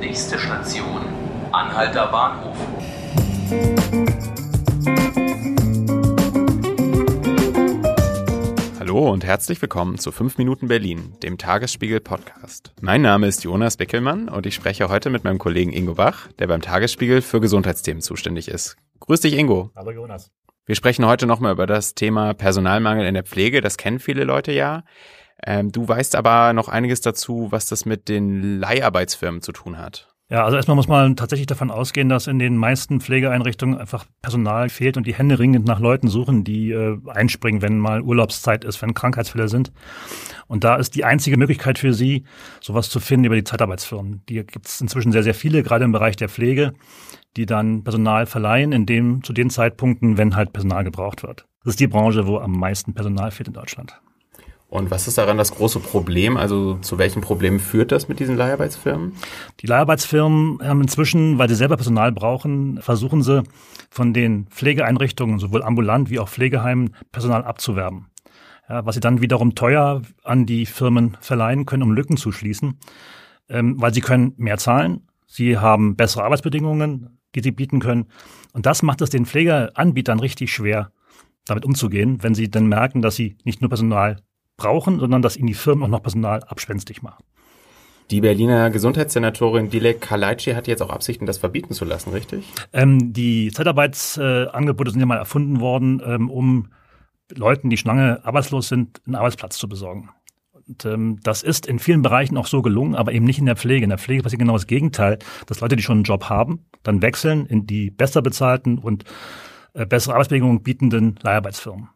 Nächste Station, Anhalter Bahnhof. Hallo und herzlich willkommen zu 5 Minuten Berlin, dem Tagesspiegel Podcast. Mein Name ist Jonas Beckelmann und ich spreche heute mit meinem Kollegen Ingo Bach, der beim Tagesspiegel für Gesundheitsthemen zuständig ist. Grüß dich, Ingo. Hallo, Jonas. Wir sprechen heute nochmal über das Thema Personalmangel in der Pflege. Das kennen viele Leute ja. Ähm, du weißt aber noch einiges dazu, was das mit den Leiharbeitsfirmen zu tun hat. Ja, also erstmal muss man tatsächlich davon ausgehen, dass in den meisten Pflegeeinrichtungen einfach Personal fehlt und die Hände ringend nach Leuten suchen, die äh, einspringen, wenn mal Urlaubszeit ist, wenn Krankheitsfälle sind. Und da ist die einzige Möglichkeit für sie, sowas zu finden über die Zeitarbeitsfirmen. Die gibt es inzwischen sehr, sehr viele, gerade im Bereich der Pflege, die dann Personal verleihen, in dem zu den Zeitpunkten, wenn halt Personal gebraucht wird. Das ist die Branche, wo am meisten Personal fehlt in Deutschland. Und was ist daran das große Problem? Also zu welchen Problemen führt das mit diesen Leiharbeitsfirmen? Die Leiharbeitsfirmen haben inzwischen, weil sie selber Personal brauchen, versuchen sie von den Pflegeeinrichtungen, sowohl ambulant wie auch Pflegeheimen, Personal abzuwerben. Ja, was sie dann wiederum teuer an die Firmen verleihen können, um Lücken zu schließen, ähm, weil sie können mehr zahlen, sie haben bessere Arbeitsbedingungen, die sie bieten können. Und das macht es den Pflegeanbietern richtig schwer, damit umzugehen, wenn sie dann merken, dass sie nicht nur Personal brauchen, sondern dass ihnen die Firmen auch noch Personal abspenstig machen. Die Berliner Gesundheitssenatorin Dilek Kalaitschi hat jetzt auch Absichten, das verbieten zu lassen, richtig? Ähm, die Zeitarbeitsangebote äh, sind ja mal erfunden worden, ähm, um Leuten, die schon lange arbeitslos sind, einen Arbeitsplatz zu besorgen. Und ähm, das ist in vielen Bereichen auch so gelungen, aber eben nicht in der Pflege. In der Pflege passiert genau das Gegenteil, dass Leute, die schon einen Job haben, dann wechseln in die besser bezahlten und äh, bessere Arbeitsbedingungen bietenden Leiharbeitsfirmen.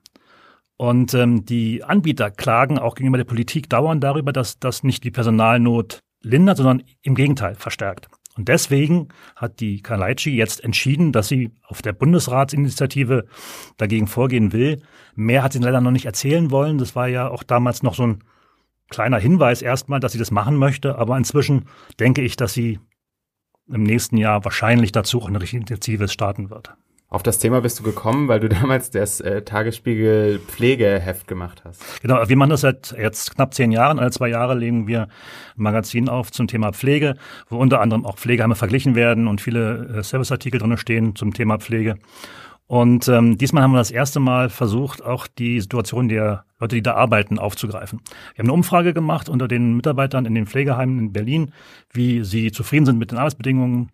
Und ähm, die Anbieter klagen auch gegenüber der Politik dauernd darüber, dass das nicht die Personalnot lindert, sondern im Gegenteil verstärkt. Und deswegen hat die Kalaitschi jetzt entschieden, dass sie auf der Bundesratsinitiative dagegen vorgehen will. Mehr hat sie leider noch nicht erzählen wollen. Das war ja auch damals noch so ein kleiner Hinweis erstmal, dass sie das machen möchte. Aber inzwischen denke ich, dass sie im nächsten Jahr wahrscheinlich dazu auch eine Initiative starten wird. Auf das Thema bist du gekommen, weil du damals das äh, Tagesspiegel Pflegeheft gemacht hast. Genau, wir machen das seit jetzt knapp zehn Jahren. Alle zwei Jahre legen wir ein Magazin auf zum Thema Pflege, wo unter anderem auch Pflegeheime verglichen werden und viele äh, Serviceartikel drin stehen zum Thema Pflege. Und ähm, diesmal haben wir das erste Mal versucht, auch die Situation der Leute, die da arbeiten, aufzugreifen. Wir haben eine Umfrage gemacht unter den Mitarbeitern in den Pflegeheimen in Berlin, wie sie zufrieden sind mit den Arbeitsbedingungen,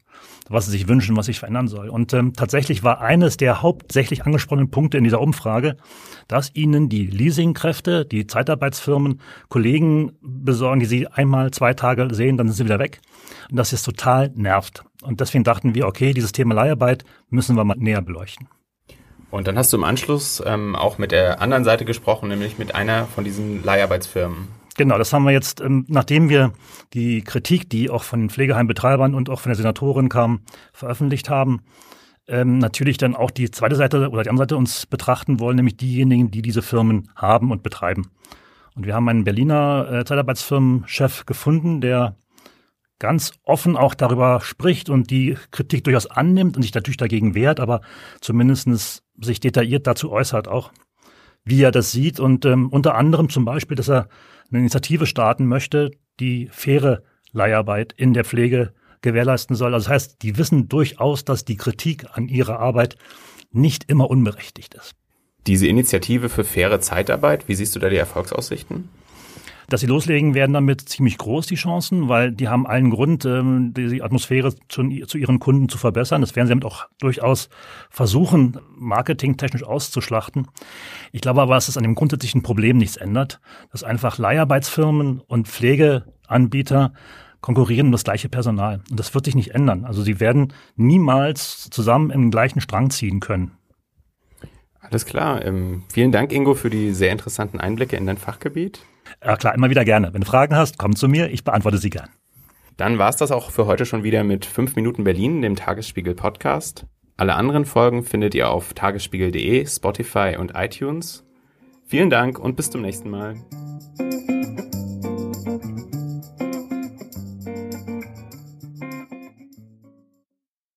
was sie sich wünschen, was sich verändern soll. Und ähm, tatsächlich war eines der hauptsächlich angesprochenen Punkte in dieser Umfrage, dass ihnen die Leasingkräfte, die Zeitarbeitsfirmen, Kollegen besorgen, die sie einmal zwei Tage sehen, dann sind sie wieder weg. Und das ist total nervt. Und deswegen dachten wir, okay, dieses Thema Leiharbeit müssen wir mal näher beleuchten. Und dann hast du im Anschluss ähm, auch mit der anderen Seite gesprochen, nämlich mit einer von diesen Leiharbeitsfirmen. Genau, das haben wir jetzt, ähm, nachdem wir die Kritik, die auch von den Pflegeheimbetreibern und auch von der Senatorin kam, veröffentlicht haben, ähm, natürlich dann auch die zweite Seite oder die andere Seite uns betrachten wollen, nämlich diejenigen, die diese Firmen haben und betreiben. Und wir haben einen Berliner äh, Zeitarbeitsfirmenchef gefunden, der ganz offen auch darüber spricht und die Kritik durchaus annimmt und sich natürlich dagegen wehrt, aber zumindestens sich detailliert dazu äußert auch, wie er das sieht und ähm, unter anderem zum Beispiel, dass er eine Initiative starten möchte, die faire Leiharbeit in der Pflege gewährleisten soll. Also das heißt, die wissen durchaus, dass die Kritik an ihrer Arbeit nicht immer unberechtigt ist. Diese Initiative für faire Zeitarbeit, wie siehst du da die Erfolgsaussichten? Dass sie loslegen werden damit ziemlich groß, die Chancen, weil die haben allen Grund, ähm, die Atmosphäre zu, zu ihren Kunden zu verbessern. Das werden sie damit auch durchaus versuchen, marketingtechnisch auszuschlachten. Ich glaube aber, dass es an dem grundsätzlichen Problem nichts ändert, dass einfach Leiharbeitsfirmen und Pflegeanbieter konkurrieren um das gleiche Personal. Und das wird sich nicht ändern. Also sie werden niemals zusammen im gleichen Strang ziehen können. Alles klar. Ähm, vielen Dank, Ingo, für die sehr interessanten Einblicke in dein Fachgebiet. Ja klar, immer wieder gerne. Wenn du Fragen hast, komm zu mir, ich beantworte sie gern. Dann war es das auch für heute schon wieder mit 5 Minuten Berlin, dem Tagesspiegel Podcast. Alle anderen Folgen findet ihr auf tagesspiegel.de, Spotify und iTunes. Vielen Dank und bis zum nächsten Mal.